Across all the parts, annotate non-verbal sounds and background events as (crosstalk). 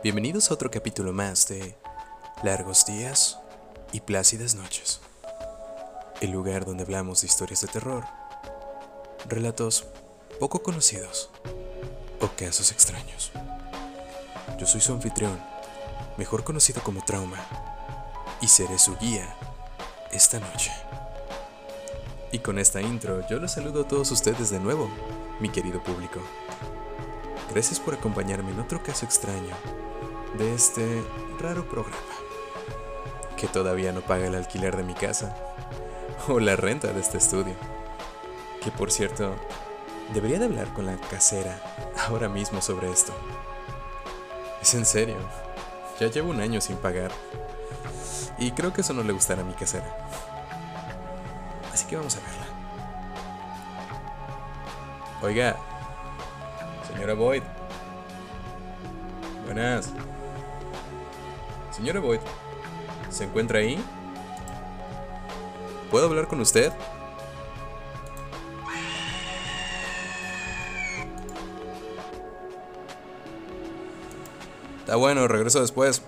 Bienvenidos a otro capítulo más de Largos días y plácidas noches. El lugar donde hablamos de historias de terror, relatos poco conocidos o casos extraños. Yo soy su anfitrión, mejor conocido como Trauma, y seré su guía esta noche. Y con esta intro, yo los saludo a todos ustedes de nuevo, mi querido público. Gracias por acompañarme en otro caso extraño de este raro programa, que todavía no paga el alquiler de mi casa o la renta de este estudio. Que por cierto, debería de hablar con la casera ahora mismo sobre esto. Es en serio, ya llevo un año sin pagar. Y creo que eso no le gustará a mi casera. Así que vamos a verla. Oiga, señora Boyd. Buenas. Señora Boyd, ¿se encuentra ahí? ¿Puedo hablar con usted? Está bueno, regreso después.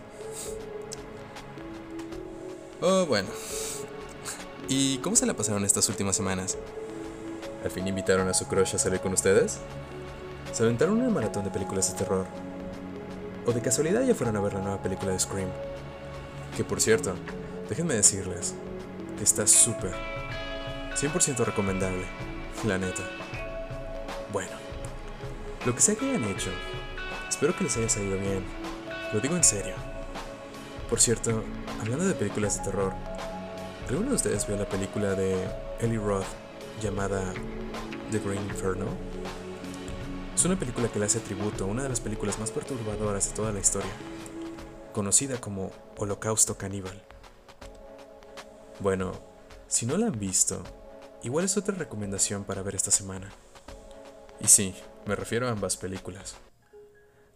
Oh, bueno. ¿Y cómo se la pasaron estas últimas semanas? ¿Al fin invitaron a su crush a salir con ustedes? ¿Se aventaron una maratón de películas de terror? ¿O de casualidad ya fueron a ver la nueva película de Scream? Que por cierto, déjenme decirles que está súper, 100% recomendable, la neta. Bueno, lo que sea que hayan hecho, espero que les haya salido bien. Lo digo en serio. Por cierto, hablando de películas de terror, ¿alguno de ustedes vio la película de Ellie Roth llamada The Green Inferno? Es una película que le hace tributo a una de las películas más perturbadoras de toda la historia, conocida como Holocausto Caníbal. Bueno, si no la han visto, igual es otra recomendación para ver esta semana. Y sí, me refiero a ambas películas.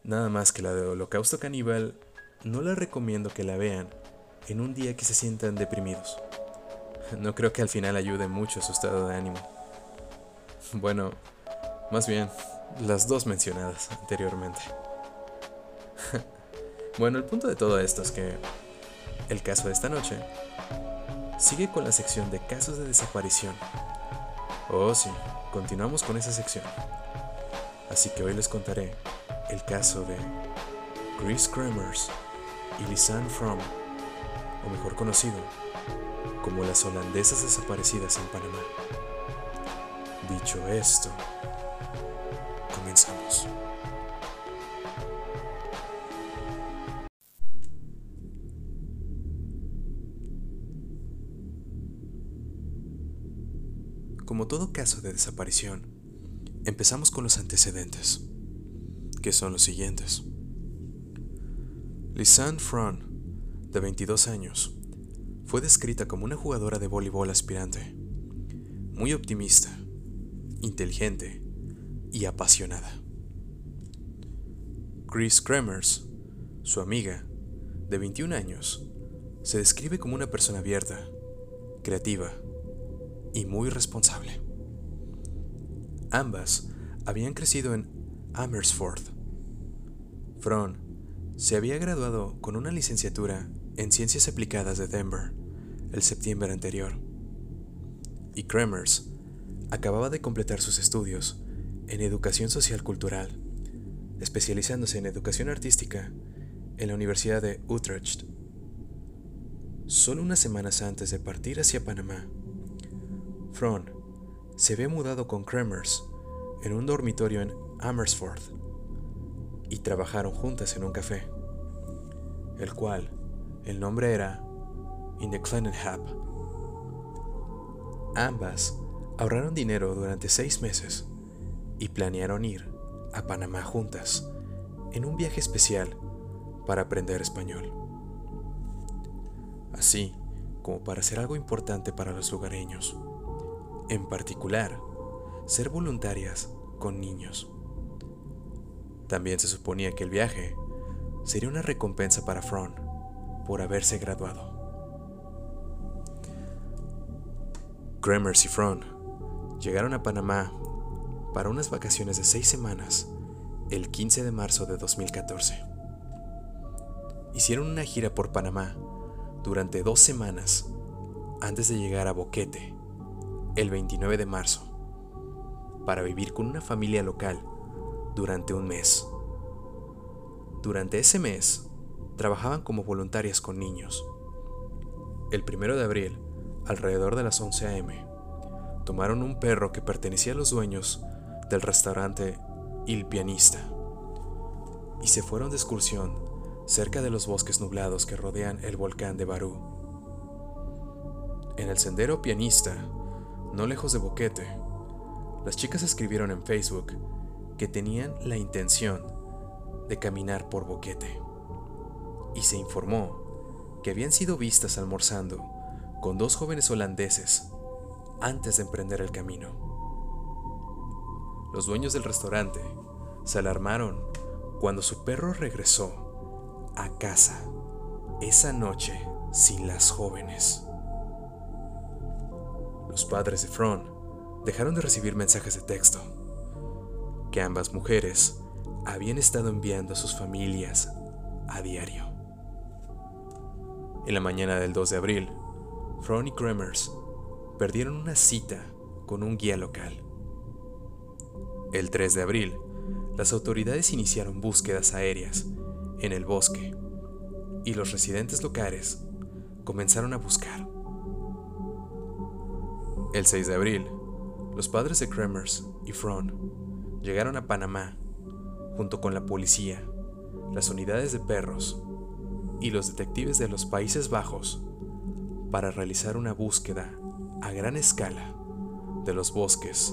Nada más que la de Holocausto Caníbal, no la recomiendo que la vean en un día que se sientan deprimidos. No creo que al final ayude mucho su estado de ánimo. Bueno, más bien, las dos mencionadas anteriormente. (laughs) bueno, el punto de todo esto es que el caso de esta noche sigue con la sección de casos de desaparición. Oh sí, continuamos con esa sección. Así que hoy les contaré el caso de Chris Kremers y Lisanne Fromm, o mejor conocido como las holandesas desaparecidas en Panamá. Dicho esto, comenzamos. Como todo caso de desaparición, empezamos con los antecedentes, que son los siguientes. Lisanne Fron, de 22 años, fue descrita como una jugadora de voleibol aspirante, muy optimista, inteligente y apasionada. Chris Kremers, su amiga, de 21 años, se describe como una persona abierta, creativa y muy responsable. Ambas habían crecido en Amersfoort. Fron se había graduado con una licenciatura en Ciencias Aplicadas de Denver el septiembre anterior. Y Kremers acababa de completar sus estudios en Educación Social Cultural, especializándose en Educación Artística en la Universidad de Utrecht. Solo unas semanas antes de partir hacia Panamá, Fron se había mudado con Kremers en un dormitorio en Amersfoort y trabajaron juntas en un café, el cual el nombre era In the Hub. Ambas ahorraron dinero durante seis meses y planearon ir a Panamá juntas en un viaje especial para aprender español. Así como para hacer algo importante para los lugareños, en particular, ser voluntarias con niños. También se suponía que el viaje sería una recompensa para Fron por haberse graduado. Kremers y Fron llegaron a Panamá para unas vacaciones de seis semanas el 15 de marzo de 2014. Hicieron una gira por Panamá durante dos semanas antes de llegar a Boquete el 29 de marzo para vivir con una familia local durante un mes. Durante ese mes, trabajaban como voluntarias con niños. El primero de abril, alrededor de las 11 a.m., tomaron un perro que pertenecía a los dueños del restaurante Il Pianista y se fueron de excursión cerca de los bosques nublados que rodean el volcán de Barú. En el sendero Pianista, no lejos de Boquete, las chicas escribieron en Facebook que tenían la intención de caminar por Boquete y se informó que habían sido vistas almorzando con dos jóvenes holandeses antes de emprender el camino. Los dueños del restaurante se alarmaron cuando su perro regresó a casa esa noche sin las jóvenes. Los padres de Fron dejaron de recibir mensajes de texto que ambas mujeres habían estado enviando a sus familias a diario. En la mañana del 2 de abril, Fron y Kremers perdieron una cita con un guía local. El 3 de abril, las autoridades iniciaron búsquedas aéreas en el bosque y los residentes locales comenzaron a buscar. El 6 de abril, los padres de Kremers y Fron llegaron a Panamá junto con la policía, las unidades de perros y los detectives de los Países Bajos para realizar una búsqueda a gran escala de los bosques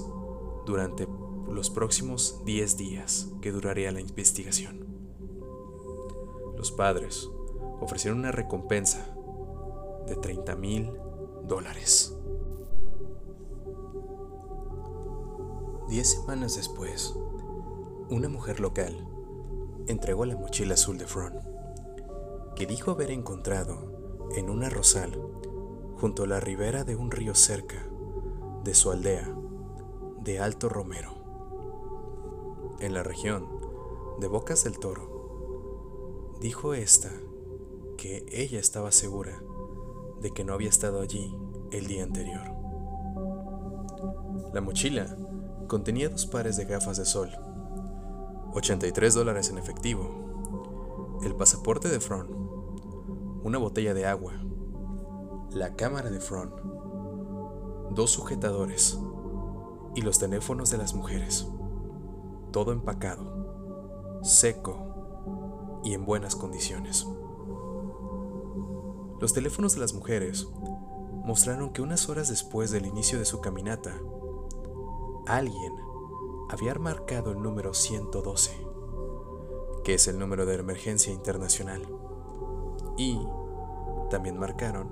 durante los próximos 10 días que duraría la investigación. Los padres ofrecieron una recompensa de 30 mil dólares. Diez semanas después, una mujer local entregó la mochila azul de Fron, que dijo haber encontrado en una rosal junto a la ribera de un río cerca de su aldea de Alto Romero, en la región de Bocas del Toro. Dijo esta que ella estaba segura de que no había estado allí el día anterior. La mochila contenía dos pares de gafas de sol 83 dólares en efectivo, el pasaporte de Fron, una botella de agua, la cámara de Fron, dos sujetadores y los teléfonos de las mujeres. Todo empacado, seco y en buenas condiciones. Los teléfonos de las mujeres mostraron que unas horas después del inicio de su caminata, alguien había marcado el número 112, que es el número de emergencia internacional, y también marcaron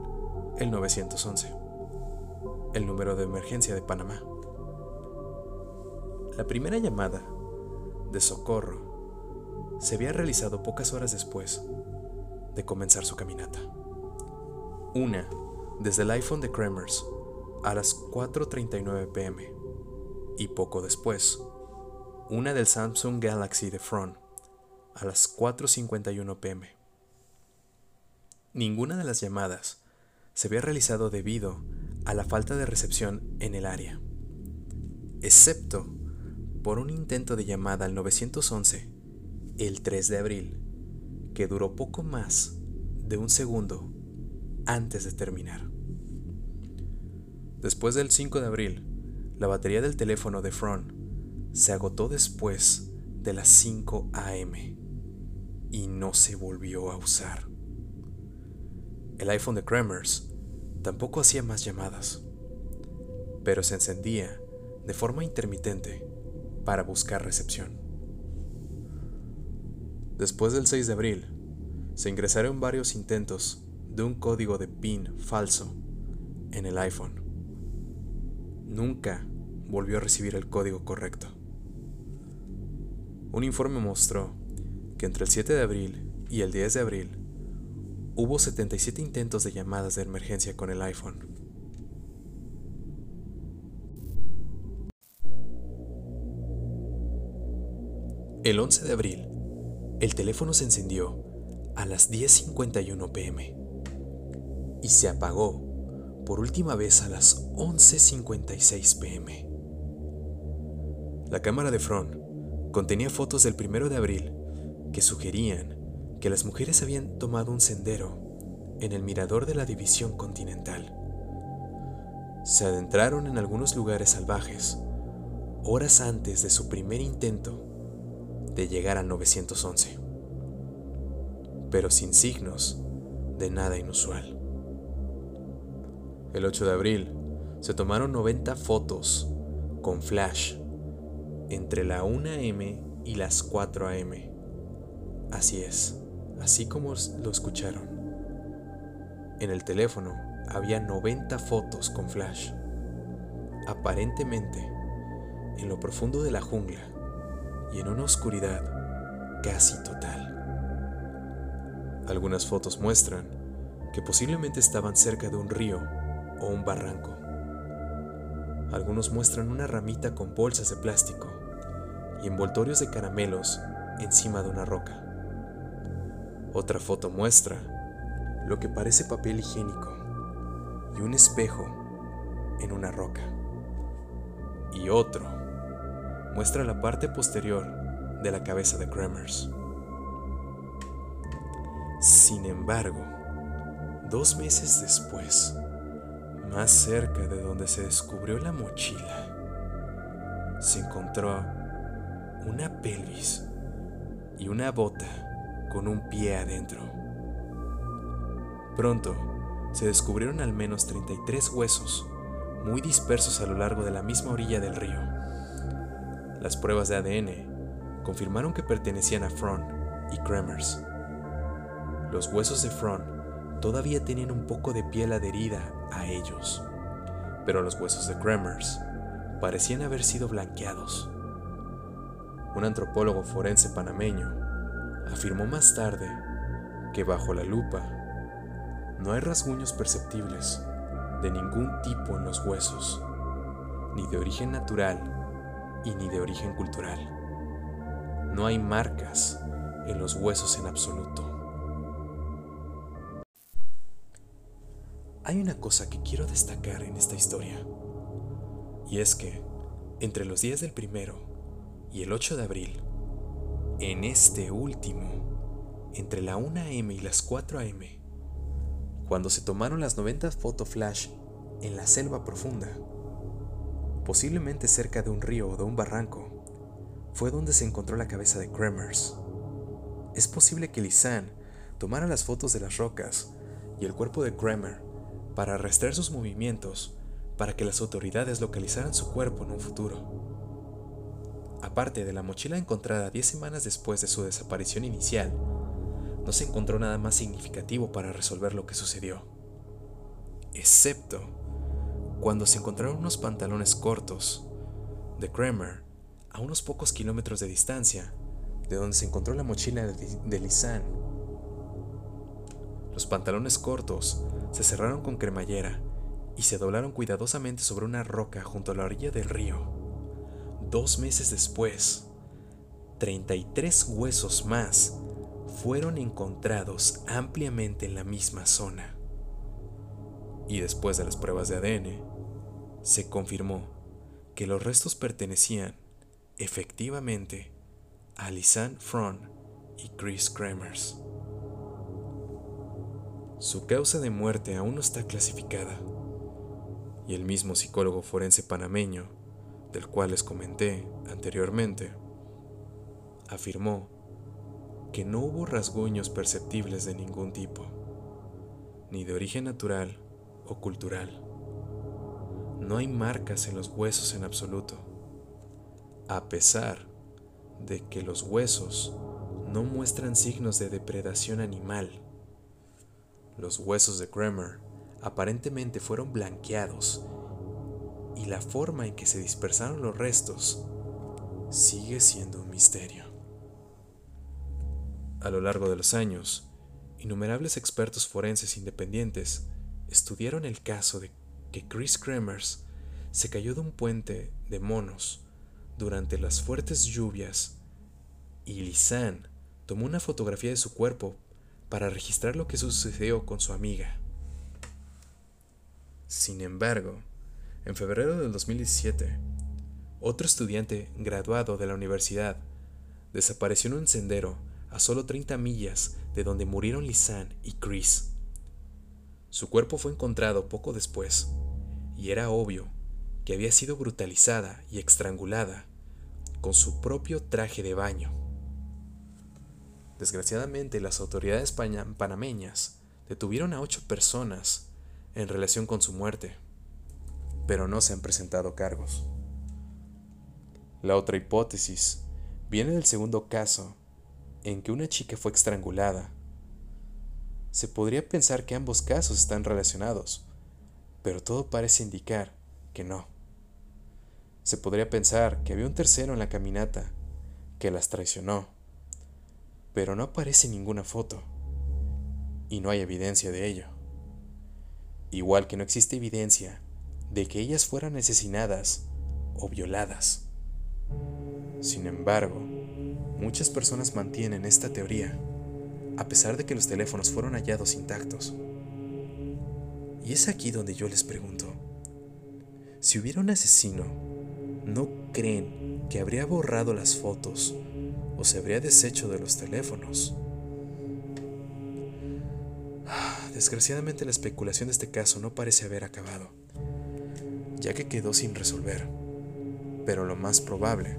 el 911, el número de emergencia de Panamá. La primera llamada de socorro se había realizado pocas horas después de comenzar su caminata. Una desde el iPhone de Kremers a las 4.39 pm y poco después una del Samsung Galaxy de Front a las 4.51 pm. Ninguna de las llamadas se había realizado debido a la falta de recepción en el área, excepto por un intento de llamada al 911 el 3 de abril, que duró poco más de un segundo antes de terminar. Después del 5 de abril, la batería del teléfono de Front se agotó después de las 5 a.m. y no se volvió a usar. El iPhone de Kremers tampoco hacía más llamadas, pero se encendía de forma intermitente para buscar recepción. Después del 6 de abril, se ingresaron varios intentos de un código de PIN falso en el iPhone. Nunca volvió a recibir el código correcto. Un informe mostró que entre el 7 de abril y el 10 de abril hubo 77 intentos de llamadas de emergencia con el iPhone. El 11 de abril, el teléfono se encendió a las 10.51 pm y se apagó por última vez a las 11.56 pm. La cámara de Front contenía fotos del 1 de abril que sugerían que las mujeres habían tomado un sendero en el mirador de la división continental. Se adentraron en algunos lugares salvajes horas antes de su primer intento de llegar al 911, pero sin signos de nada inusual. El 8 de abril se tomaron 90 fotos con flash entre la 1 am y las 4 am. Así es, así como lo escucharon. En el teléfono había 90 fotos con flash. Aparentemente, en lo profundo de la jungla y en una oscuridad casi total. Algunas fotos muestran que posiblemente estaban cerca de un río o un barranco. Algunos muestran una ramita con bolsas de plástico y envoltorios de caramelos encima de una roca. Otra foto muestra lo que parece papel higiénico y un espejo en una roca. Y otro muestra la parte posterior de la cabeza de Kremers. Sin embargo, dos meses después, más cerca de donde se descubrió la mochila, se encontró una pelvis y una bota con un pie adentro. Pronto se descubrieron al menos 33 huesos muy dispersos a lo largo de la misma orilla del río. Las pruebas de ADN confirmaron que pertenecían a Fron y Kremers. Los huesos de Fron todavía tenían un poco de piel adherida a ellos, pero los huesos de Kremers parecían haber sido blanqueados. Un antropólogo forense panameño afirmó más tarde que bajo la lupa no hay rasguños perceptibles de ningún tipo en los huesos, ni de origen natural y ni de origen cultural. No hay marcas en los huesos en absoluto. Hay una cosa que quiero destacar en esta historia, y es que entre los días del primero y el 8 de abril, en este último, entre la 1 am y las 4 am, cuando se tomaron las 90 foto flash en la selva profunda, posiblemente cerca de un río o de un barranco, fue donde se encontró la cabeza de Kremers. Es posible que Lisanne tomara las fotos de las rocas y el cuerpo de Kremer para arrastrar sus movimientos para que las autoridades localizaran su cuerpo en un futuro. Aparte de la mochila encontrada 10 semanas después de su desaparición inicial, no se encontró nada más significativo para resolver lo que sucedió, excepto cuando se encontraron unos pantalones cortos de Kramer a unos pocos kilómetros de distancia de donde se encontró la mochila de Lisanne. Los pantalones cortos se cerraron con cremallera y se doblaron cuidadosamente sobre una roca junto a la orilla del río. Dos meses después, 33 huesos más fueron encontrados ampliamente en la misma zona. Y después de las pruebas de ADN, se confirmó que los restos pertenecían efectivamente a Lisanne Fron y Chris Kremers. Su causa de muerte aún no está clasificada, y el mismo psicólogo forense panameño, del cual les comenté anteriormente, afirmó que no hubo rasguños perceptibles de ningún tipo, ni de origen natural o cultural. No hay marcas en los huesos en absoluto, a pesar de que los huesos no muestran signos de depredación animal. Los huesos de Kramer aparentemente fueron blanqueados y la forma en que se dispersaron los restos sigue siendo un misterio. A lo largo de los años, innumerables expertos forenses independientes estudiaron el caso de que Chris Kremers se cayó de un puente de monos durante las fuertes lluvias y Lisanne tomó una fotografía de su cuerpo para registrar lo que sucedió con su amiga. Sin embargo, en febrero del 2017, otro estudiante graduado de la universidad desapareció en un sendero a solo 30 millas de donde murieron Lisanne y Chris. Su cuerpo fue encontrado poco después, y era obvio que había sido brutalizada y estrangulada con su propio traje de baño. Desgraciadamente, las autoridades panameñas detuvieron a ocho personas en relación con su muerte, pero no se han presentado cargos. La otra hipótesis viene del segundo caso, en que una chica fue estrangulada. Se podría pensar que ambos casos están relacionados, pero todo parece indicar que no. Se podría pensar que había un tercero en la caminata que las traicionó, pero no aparece ninguna foto y no hay evidencia de ello. Igual que no existe evidencia de que ellas fueran asesinadas o violadas. Sin embargo, muchas personas mantienen esta teoría, a pesar de que los teléfonos fueron hallados intactos. Y es aquí donde yo les pregunto, si hubiera un asesino, ¿no creen que habría borrado las fotos o se habría deshecho de los teléfonos? (sighs) Desgraciadamente la especulación de este caso no parece haber acabado, ya que quedó sin resolver. Pero lo más probable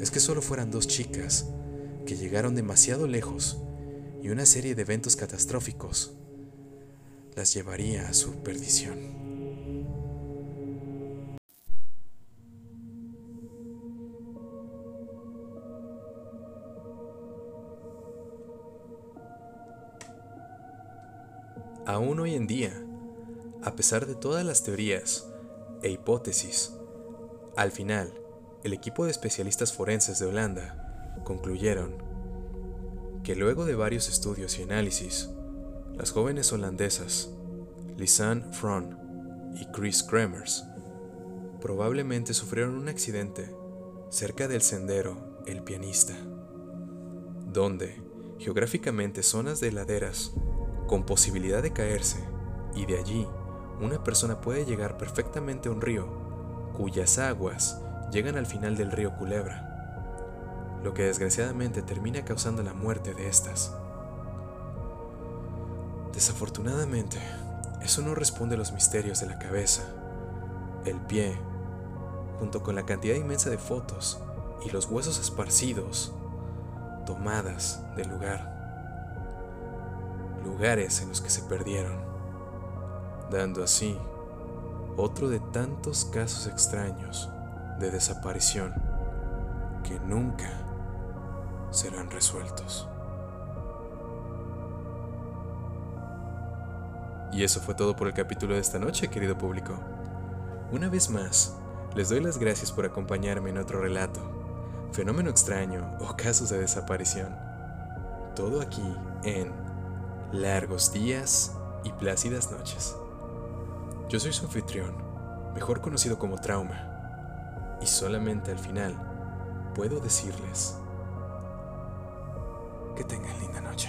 es que solo fueran dos chicas que llegaron demasiado lejos y una serie de eventos catastróficos las llevaría a su perdición. Aún hoy en día, a pesar de todas las teorías e hipótesis, al final, el equipo de especialistas forenses de Holanda concluyeron que luego de varios estudios y análisis, las jóvenes holandesas, Lisanne Fron y Chris Kremers, probablemente sufrieron un accidente cerca del sendero El Pianista, donde, geográficamente, zonas de laderas con posibilidad de caerse, y de allí una persona puede llegar perfectamente a un río cuyas aguas llegan al final del río Culebra, lo que desgraciadamente termina causando la muerte de estas. Desafortunadamente, eso no responde a los misterios de la cabeza, el pie, junto con la cantidad inmensa de fotos y los huesos esparcidos, tomadas del lugar. Lugares en los que se perdieron, dando así otro de tantos casos extraños de desaparición que nunca serán resueltos. Y eso fue todo por el capítulo de esta noche, querido público. Una vez más, les doy las gracias por acompañarme en otro relato, fenómeno extraño o casos de desaparición. Todo aquí en Largos días y plácidas noches. Yo soy su anfitrión, mejor conocido como Trauma, y solamente al final puedo decirles que tengan linda noche.